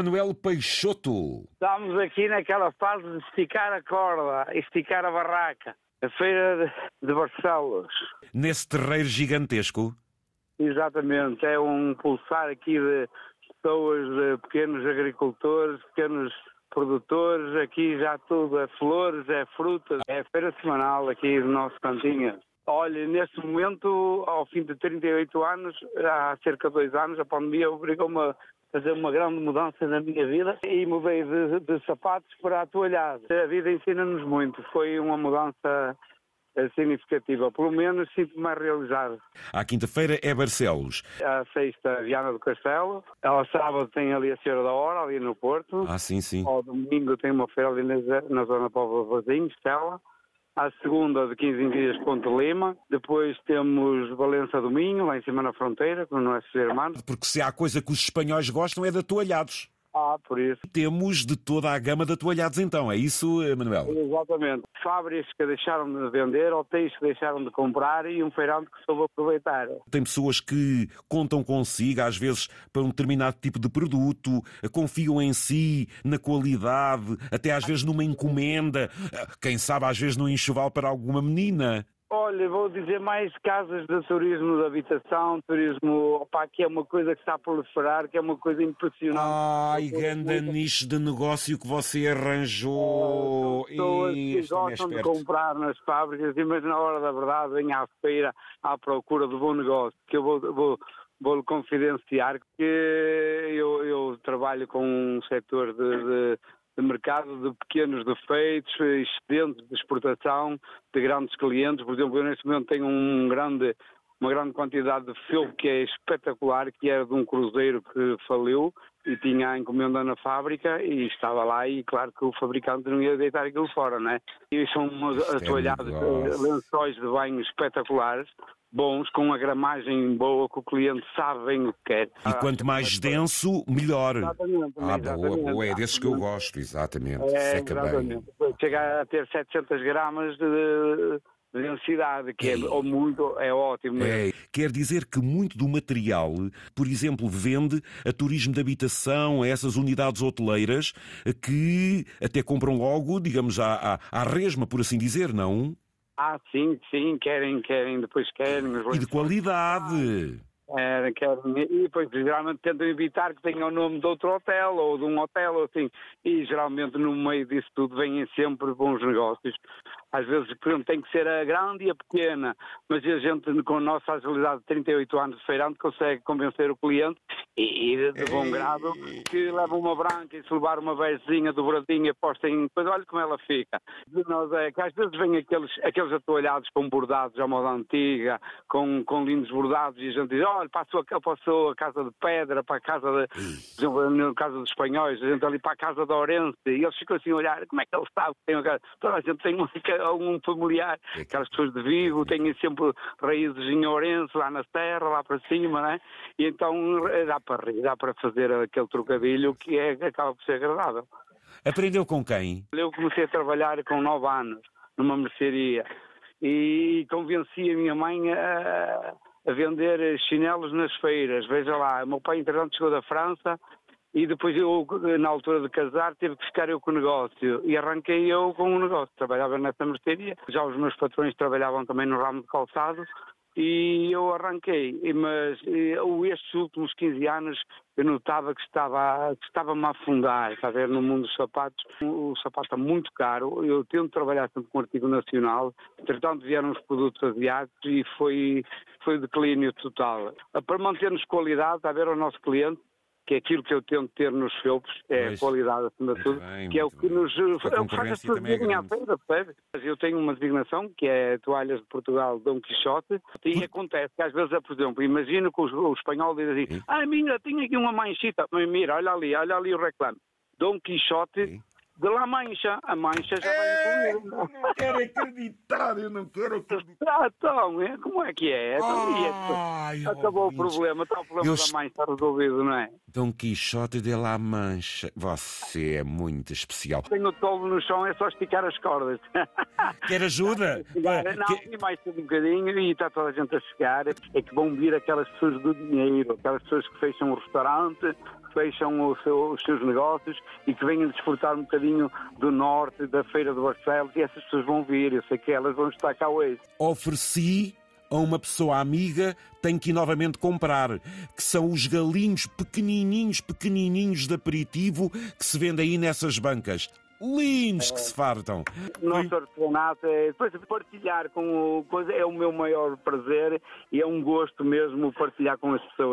Manuel Peixoto. Estamos aqui naquela fase de esticar a corda, esticar a barraca. A feira de Barcelos. Nesse terreiro gigantesco? Exatamente. É um pulsar aqui de pessoas, de pequenos agricultores, pequenos produtores. Aqui já tudo é flores, é frutas. É a feira semanal aqui do nosso cantinho. Olha, neste momento, ao fim de 38 anos, há cerca de dois anos, a pandemia obrigou-me a fazer uma grande mudança na minha vida e mudei de, de sapatos para atualhado. A vida ensina-nos muito. Foi uma mudança eh, significativa. Pelo menos sinto-me mais realizado. À quinta-feira é Barcelos. À sexta, Viana do Castelo. Ao sábado tem ali a Senhora da Hora, ali no Porto. Ah, sim, sim. Ao domingo tem uma feira ali na, na zona Povo Vazinho, Estela à segunda de 15 em dias Ponte Lima, depois temos Valença do Minho, lá em cima na fronteira, com o nosso irmão. Porque se há coisa que os espanhóis gostam é de atoalhados. Ah, por isso. Temos de toda a gama de atoalhados então, é isso, Manuel? Exatamente. Fábricas que deixaram de vender, hotéis que deixaram de comprar e um feirante que soube aproveitar. Tem pessoas que contam consigo, às vezes, para um determinado tipo de produto, confiam em si, na qualidade, até às vezes numa encomenda, quem sabe às vezes num enxoval para alguma menina. Olha, vou dizer mais casas de turismo de habitação, turismo, opa, que é uma coisa que está a proliferar, que é uma coisa impressionante. Ai, grande nicho de negócio que você arranjou. É, pessoas que é gostam de comprar nas fábricas, mas na hora da verdade vêm à feira à procura de bom negócio, que eu vou, vou vou-lhe confidenciar que eu, eu, trabalho com um setor de, de, de mercado de pequenos defeitos, excedentes de exportação, de grandes clientes. Por exemplo, eu neste momento tenho um grande, uma grande quantidade de feltro que é espetacular, que era de um cruzeiro que faliu e tinha a encomenda na fábrica e estava lá e claro que o fabricante não ia deitar aquilo fora, né? E são é atoalhados, lençóis de banho espetaculares, bons, com uma gramagem boa, que o cliente sabe bem o que quer. E quanto mais denso, melhor. Exatamente. Ah, exatamente. boa, boa, é desses que eu gosto, exatamente. É, Seca bem. exatamente. Chega a ter 700 gramas de de densidade, que é ou muito, é ótimo. É, quer dizer que muito do material, por exemplo, vende a turismo de habitação, a essas unidades hoteleiras, que até compram logo, digamos, à, à, à resma, por assim dizer, não? Ah, sim, sim, querem, querem, depois querem. E de qualidade. É, querem, e depois geralmente tentam evitar que tenha o nome de outro hotel ou de um hotel ou assim. E geralmente no meio disso tudo vêm sempre bons negócios. Às vezes, tem que ser a grande e a pequena, mas a gente, com a nossa agilidade de 38 anos de feirante, consegue convencer o cliente e, e de bom grado que leva uma branca e se levar uma bezinha dobradinha posta em coisa, olha como ela fica. De nós é que às vezes vêm aqueles, aqueles atoalhados com bordados à moda antiga, com, com lindos bordados, e a gente diz, olha, passou, passou a casa de pedra para a casa de, no caso dos espanhóis, a gente ali para a casa de Orense, e eles ficam assim a olhar, como é que ele sabe que tem uma casa? Toda a gente tem uma algum familiar, aquelas pessoas de Vigo têm sempre raízes em Ourense, lá na terra, lá para cima, né? E então dá para rir, dá para fazer aquele trocadilho que é, acaba por ser agradável. Aprendeu com quem? Eu comecei a trabalhar com nove anos numa mercearia e convenci a minha mãe a, a vender chinelos nas feiras. Veja lá, o meu pai entretanto chegou da França e depois eu, na altura de casar, tive que ficar eu com o negócio. E arranquei eu com o negócio. Trabalhava nessa mercearia. Já os meus patrões trabalhavam também no ramo de calçado. E eu arranquei. Mas estes últimos 15 anos eu notava que estava, que estava-me a afundar, está a ver, no mundo dos sapatos. O sapato é muito caro. Eu tento trabalhar sempre com artigo nacional. Entretanto, vieram os produtos asiáticos e foi, foi declínio total. Para mantermos qualidade, está a ver, o nosso cliente, que é aquilo que eu tento ter nos felpos, é pois. a qualidade acima de tudo, bem, que é o que nos é o que faz as pessoas virem à feira, percebe? Eu tenho uma designação que é Toalhas de Portugal Dom Quixote e acontece que às vezes, por exemplo, imagino que o, o espanhol diz assim, Sim. ah, minha, tinha aqui uma manchita, mas mira, olha ali, olha ali o reclame. Dom Quixote Sim de La Mancha. A Mancha já vai incluir. Não quero acreditar, eu não quero acreditar. Ah, então, é, como é que é? Então, Ai, Acabou o problema, está o problema eu... da Mancha resolvido, não é? Dom Quixote de La Mancha. Você é muito especial. Tenho o tolo no chão, é só esticar as cordas. Quer ajuda? não, que... e mais um bocadinho e está toda a gente a chegar. É que vão vir aquelas pessoas do dinheiro, aquelas pessoas que fecham o restaurante fecham o seu, os seus negócios e que venham desfrutar um bocadinho do norte, da Feira de Barcelos, e essas pessoas vão vir, eu sei que elas vão estar cá hoje. Ofereci a uma pessoa amiga, tenho que ir novamente comprar, que são os galinhos pequenininhos, pequenininhos de aperitivo que se vendem aí nessas bancas. Lindos que se fartam. Nosso artesanato é depois partilhar com o coisa é o meu maior prazer e é um gosto mesmo partilhar com as pessoas.